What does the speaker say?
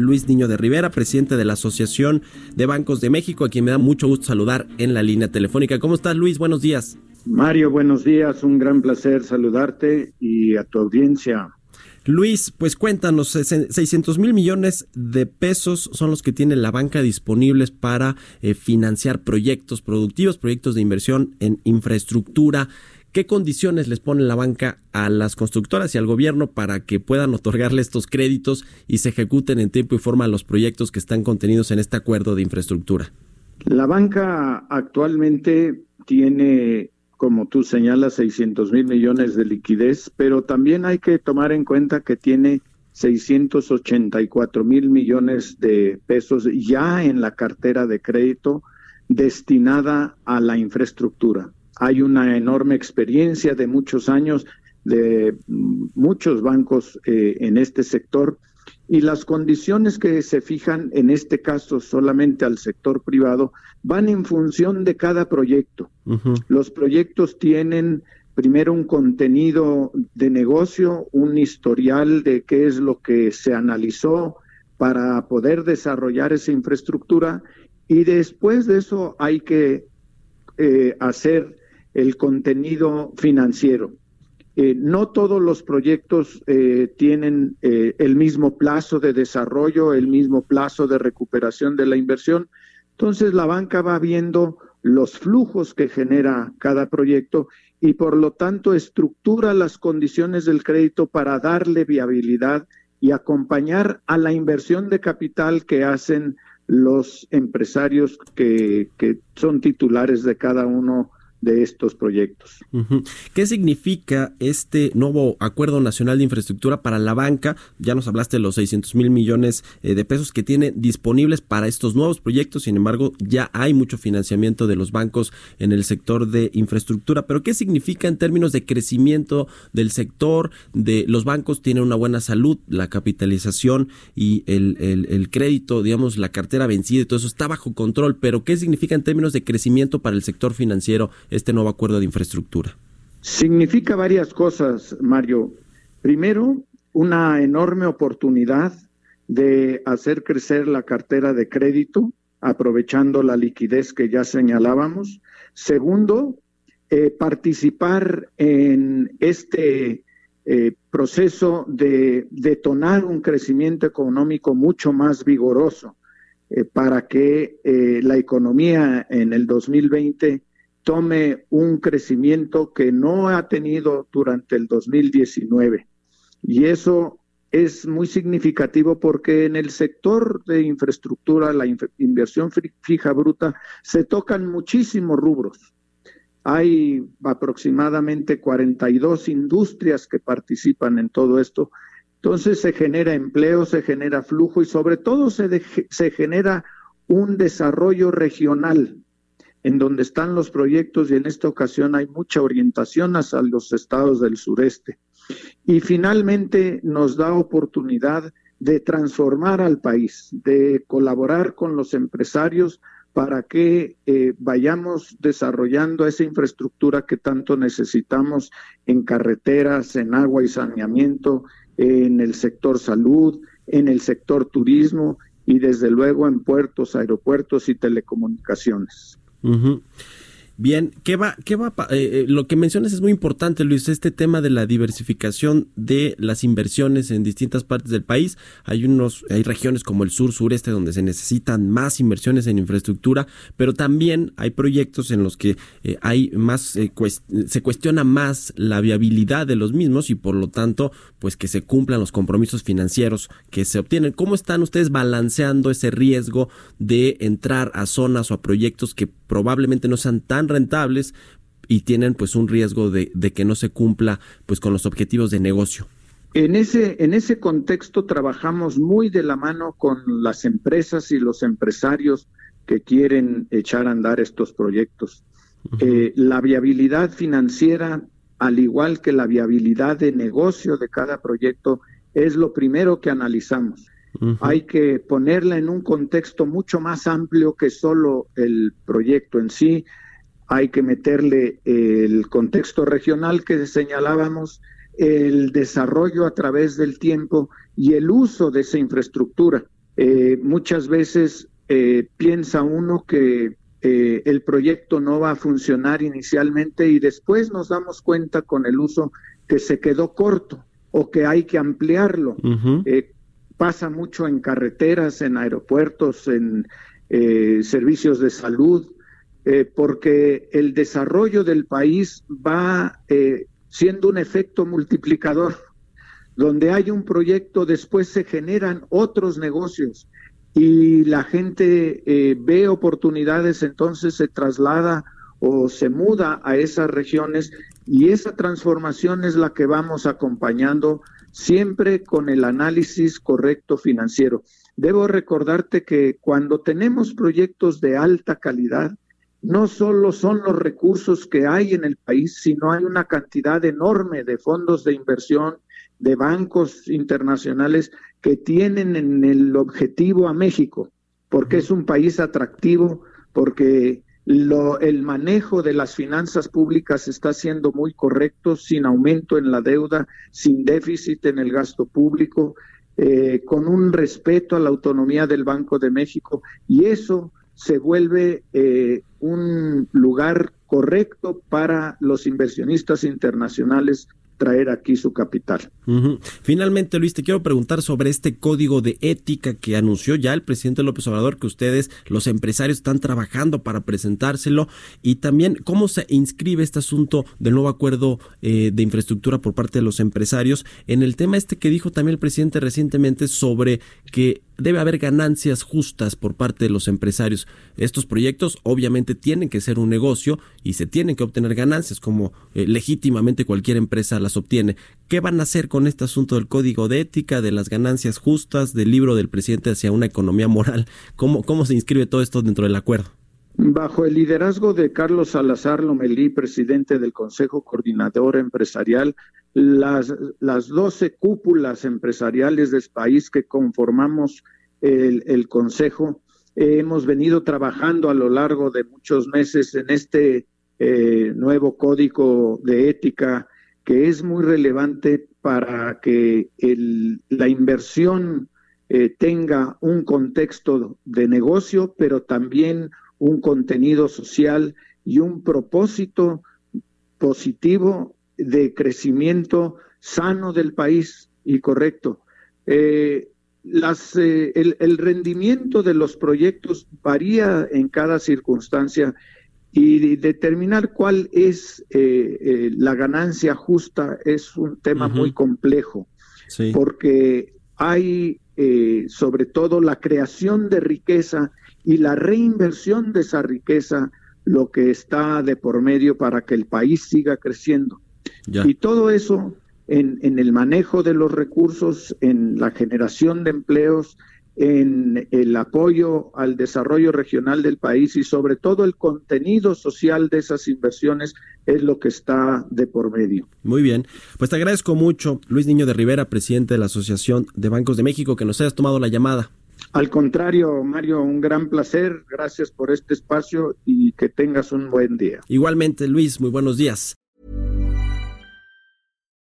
Luis Niño de Rivera, presidente de la Asociación de Bancos de México, a quien me da mucho gusto saludar en la línea telefónica. ¿Cómo estás, Luis? Buenos días. Mario, buenos días. Un gran placer saludarte y a tu audiencia. Luis, pues cuéntanos, 600 mil millones de pesos son los que tiene la banca disponibles para eh, financiar proyectos productivos, proyectos de inversión en infraestructura. ¿Qué condiciones les pone la banca a las constructoras y al gobierno para que puedan otorgarle estos créditos y se ejecuten en tiempo y forma los proyectos que están contenidos en este acuerdo de infraestructura? La banca actualmente tiene como tú señalas, 600 mil millones de liquidez, pero también hay que tomar en cuenta que tiene 684 mil millones de pesos ya en la cartera de crédito destinada a la infraestructura. Hay una enorme experiencia de muchos años de muchos bancos eh, en este sector y las condiciones que se fijan en este caso solamente al sector privado van en función de cada proyecto. Los proyectos tienen primero un contenido de negocio, un historial de qué es lo que se analizó para poder desarrollar esa infraestructura y después de eso hay que eh, hacer el contenido financiero. Eh, no todos los proyectos eh, tienen eh, el mismo plazo de desarrollo, el mismo plazo de recuperación de la inversión. Entonces la banca va viendo los flujos que genera cada proyecto y por lo tanto estructura las condiciones del crédito para darle viabilidad y acompañar a la inversión de capital que hacen los empresarios que, que son titulares de cada uno de estos proyectos. ¿Qué significa este nuevo Acuerdo Nacional de Infraestructura para la banca? Ya nos hablaste de los 600 mil millones eh, de pesos que tiene disponibles para estos nuevos proyectos, sin embargo, ya hay mucho financiamiento de los bancos en el sector de infraestructura, pero ¿qué significa en términos de crecimiento del sector? De los bancos tienen una buena salud, la capitalización y el, el crédito, digamos, la cartera vencida y todo eso está bajo control, pero ¿qué significa en términos de crecimiento para el sector financiero? Este nuevo acuerdo de infraestructura? Significa varias cosas, Mario. Primero, una enorme oportunidad de hacer crecer la cartera de crédito, aprovechando la liquidez que ya señalábamos. Segundo, eh, participar en este eh, proceso de detonar un crecimiento económico mucho más vigoroso eh, para que la economía en el 2020 tome un crecimiento que no ha tenido durante el 2019. Y eso es muy significativo porque en el sector de infraestructura, la inversión fija bruta, se tocan muchísimos rubros. Hay aproximadamente 42 industrias que participan en todo esto. Entonces se genera empleo, se genera flujo y sobre todo se, se genera un desarrollo regional en donde están los proyectos y en esta ocasión hay mucha orientación hacia los estados del sureste. Y finalmente nos da oportunidad de transformar al país, de colaborar con los empresarios para que eh, vayamos desarrollando esa infraestructura que tanto necesitamos en carreteras, en agua y saneamiento, en el sector salud, en el sector turismo y desde luego en puertos, aeropuertos y telecomunicaciones. Mm-hmm. Bien, ¿qué va, qué va, eh, eh, lo que mencionas es muy importante, Luis, este tema de la diversificación de las inversiones en distintas partes del país. Hay unos, hay regiones como el sur, sureste, donde se necesitan más inversiones en infraestructura, pero también hay proyectos en los que eh, hay más, se cuestiona más la viabilidad de los mismos y por lo tanto, pues que se cumplan los compromisos financieros que se obtienen. ¿Cómo están ustedes balanceando ese riesgo de entrar a zonas o a proyectos que probablemente no sean tan rentables y tienen pues un riesgo de, que no se cumpla pues con los objetivos de negocio. En ese, en ese contexto trabajamos muy de la mano con las empresas y los empresarios que quieren echar a andar estos proyectos. Eh, la viabilidad financiera, al igual que la viabilidad de negocio de cada proyecto, es lo primero que analizamos. Hay que ponerla en un contexto mucho más amplio que solo el proyecto en sí. Hay que meterle el contexto regional que señalábamos, el desarrollo a través del tiempo y el uso de esa infraestructura. Eh, muchas veces eh, piensa uno que eh, el proyecto no va a funcionar inicialmente y después nos damos cuenta con el uso que se quedó corto o que hay que ampliarlo. Eh, pasa mucho en carreteras, en aeropuertos, en eh, servicios de salud, porque el desarrollo del país va siendo un efecto multiplicador. Donde hay un proyecto, después se generan otros negocios y la gente eh, ve oportunidades, entonces se traslada o se muda a esas regiones y esa transformación es la que vamos acompañando siempre con el análisis correcto financiero. Debo recordarte que cuando tenemos proyectos de alta calidad, no solo son los recursos que hay en el país, sino hay una cantidad enorme de fondos de inversión, de bancos internacionales que tienen en el objetivo a México, porque es un país atractivo, porque lo, el manejo de las finanzas públicas está siendo muy correcto, sin aumento en la deuda, sin déficit en el gasto público, eh, con un respeto a la autonomía del Banco de México, y eso se vuelve eh, un lugar correcto para los inversionistas internacionales traer aquí su capital. Finalmente, Luis, te quiero preguntar sobre este código de ética que anunció ya el presidente López Obrador, que ustedes, los empresarios, están trabajando para presentárselo, y también cómo se inscribe este asunto del nuevo acuerdo eh, de infraestructura por parte de los empresarios en el tema este que dijo también el presidente recientemente sobre que debe haber ganancias justas por parte de los empresarios. Estos proyectos obviamente tienen que ser un negocio y se tienen que obtener ganancias como eh, legítimamente cualquier empresa las obtiene. ¿Qué van a hacer con este asunto del código de ética, de las ganancias justas, del libro del presidente hacia una economía moral? ¿Cómo, cómo se inscribe todo esto dentro del acuerdo? Bajo el liderazgo de Carlos Salazar Lomelí, presidente del Consejo Coordinador Empresarial, las, las 12 cúpulas empresariales del país que conformamos el, Consejo, hemos venido trabajando a lo largo de muchos meses en este eh, nuevo código de ética que es muy relevante para que la inversión eh, tenga un contexto de negocio, pero también un contenido social y un propósito positivo de crecimiento sano del país. Y correcto. Eh, las, eh, el, rendimiento de los proyectos varía en cada circunstancia y determinar cuál es eh, la ganancia justa es un tema muy complejo, porque hay sobre todo la creación de riqueza y la reinversión de esa riqueza lo que está de por medio para que el país siga creciendo. Y todo eso en, el manejo de los recursos, en la generación de empleos, en el apoyo al desarrollo regional del país y sobre todo el contenido social de esas inversiones es lo que está de por medio. Muy bien, pues te agradezco mucho, Luis Niño de Rivera, presidente de la Asociación de Bancos de México, que nos hayas tomado la llamada. Al contrario, Mario, un gran placer, gracias por este espacio y que tengas un buen día. Igualmente, Luis, muy buenos días.